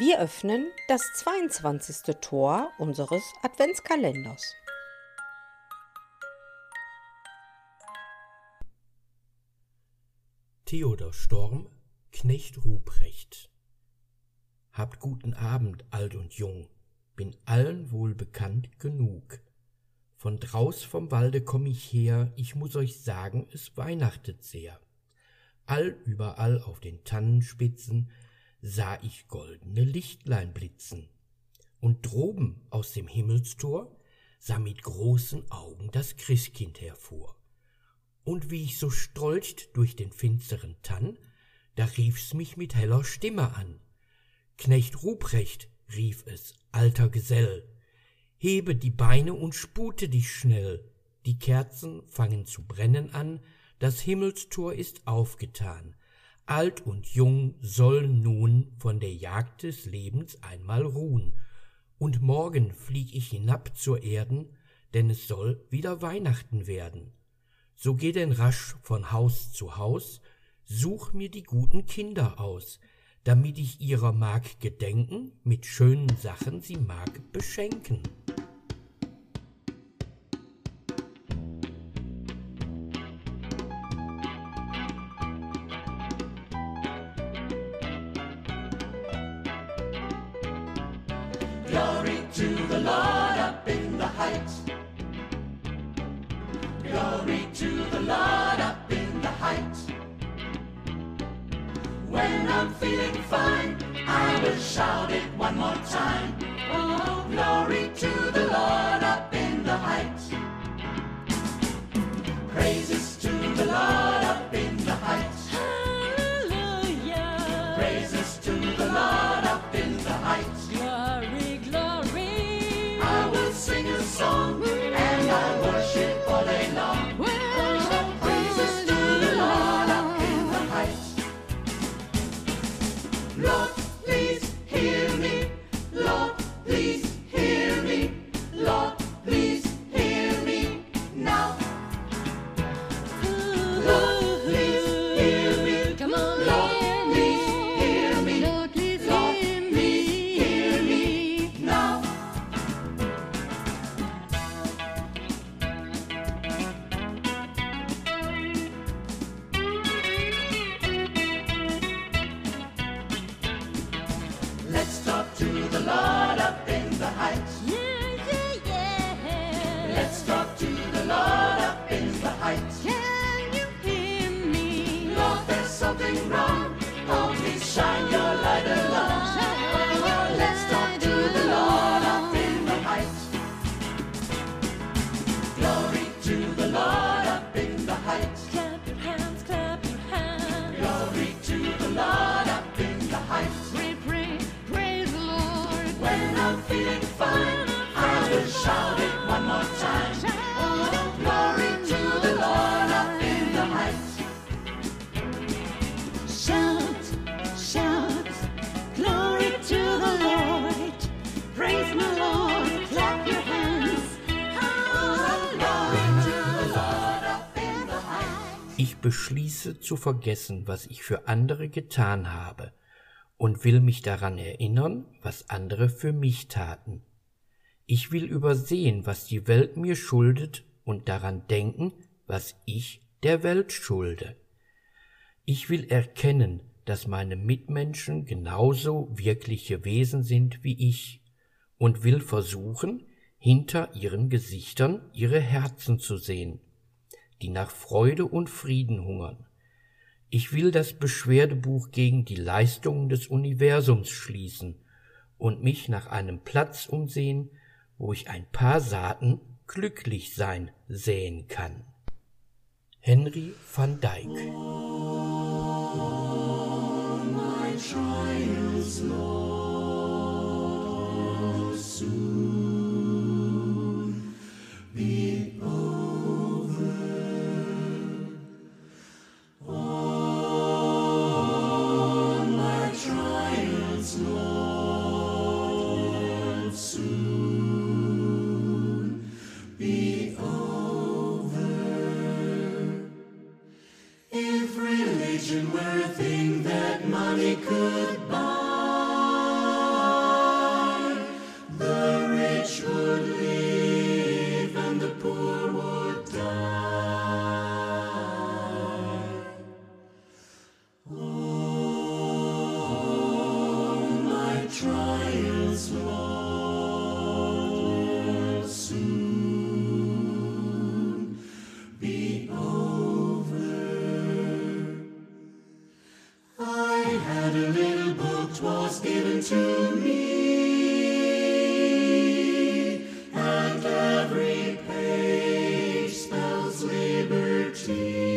Wir öffnen das 22. Tor unseres Adventskalenders. Theodor Storm, Knecht Ruprecht. Habt guten Abend, alt und jung, bin allen wohl bekannt genug. Von draus vom Walde komm ich her, ich muss euch sagen, es weihnachtet sehr. All überall auf den Tannenspitzen sah ich goldene Lichtlein blitzen. Und droben aus dem Himmelstor sah mit großen Augen das Christkind hervor. Und wie ich so strolcht durch den finsteren Tann, da rief's mich mit heller Stimme an. Knecht Ruprecht, rief es, alter Gesell, hebe die Beine und spute dich schnell, die Kerzen fangen zu brennen an, das Himmelstor ist aufgetan, alt und jung sollen nun von der Jagd des Lebens einmal ruhen, und morgen flieg ich hinab zur Erden, denn es soll wieder Weihnachten werden. So geh denn rasch von Haus zu Haus, such mir die guten Kinder aus, damit ich ihrer mag gedenken, mit schönen Sachen sie mag beschenken. To the Lord up in the heights. Glory to the Lord up in the heights. When I'm feeling fine, I will shout it one more time. Oh, glory to the Lord up in the heights. Blood. Ich beschließe zu vergessen, was ich für andere getan habe, und will mich daran erinnern, was andere für mich taten. Ich will übersehen, was die Welt mir schuldet, und daran denken, was ich der Welt schulde. Ich will erkennen, dass meine Mitmenschen genauso wirkliche Wesen sind wie ich, und will versuchen, hinter ihren Gesichtern ihre Herzen zu sehen, die nach Freude und Frieden hungern. Ich will das Beschwerdebuch gegen die Leistungen des Universums schließen und mich nach einem Platz umsehen, wo ich ein paar Saaten glücklich sein säen kann. Henry van Dyck my eternity.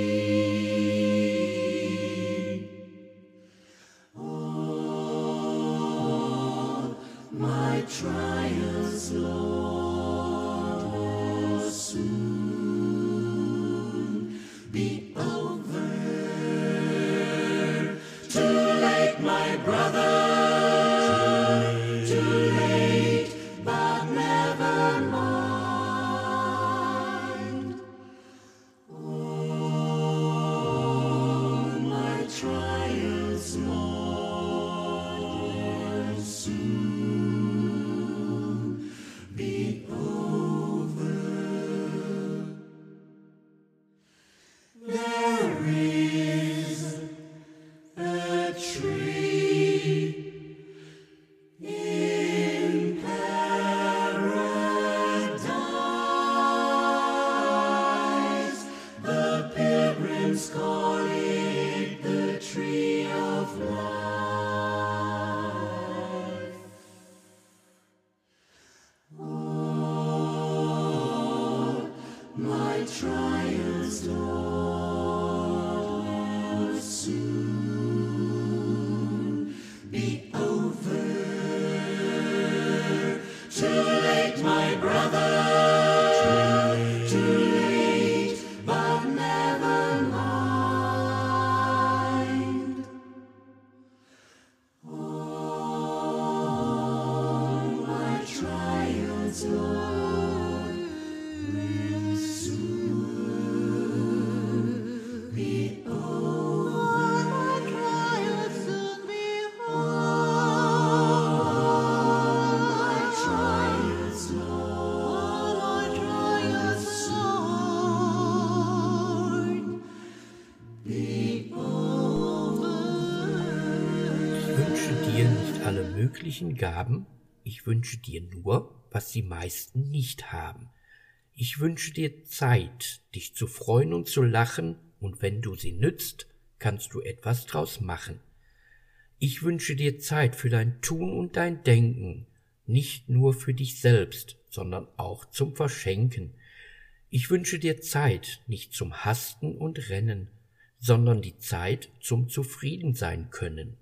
Dir nicht alle möglichen Gaben, ich wünsche dir nur, was die meisten nicht haben. Ich wünsche dir Zeit, dich zu freuen und zu lachen, und wenn du sie nützt, kannst du etwas draus machen. Ich wünsche dir Zeit für dein Tun und dein Denken, nicht nur für dich selbst, sondern auch zum Verschenken. Ich wünsche dir Zeit nicht zum Hasten und Rennen, sondern die Zeit zum Zufriedensein können.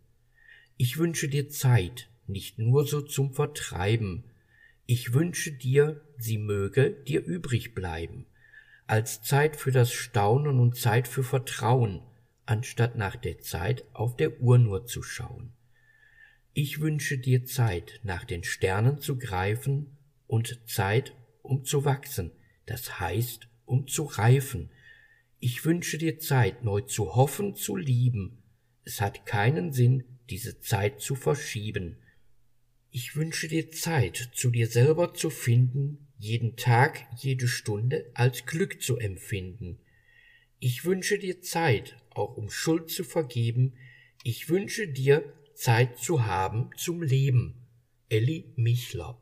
Ich wünsche dir Zeit nicht nur so zum Vertreiben, ich wünsche dir, sie möge dir übrig bleiben, als Zeit für das Staunen und Zeit für Vertrauen, anstatt nach der Zeit auf der Uhr nur zu schauen. Ich wünsche dir Zeit, nach den Sternen zu greifen und Zeit, um zu wachsen, das heißt, um zu reifen. Ich wünsche dir Zeit, neu zu hoffen, zu lieben. Es hat keinen Sinn, diese Zeit zu verschieben. Ich wünsche dir Zeit, zu dir selber zu finden, jeden Tag, jede Stunde als Glück zu empfinden. Ich wünsche dir Zeit, auch um Schuld zu vergeben. Ich wünsche dir Zeit zu haben zum Leben. Elli Michler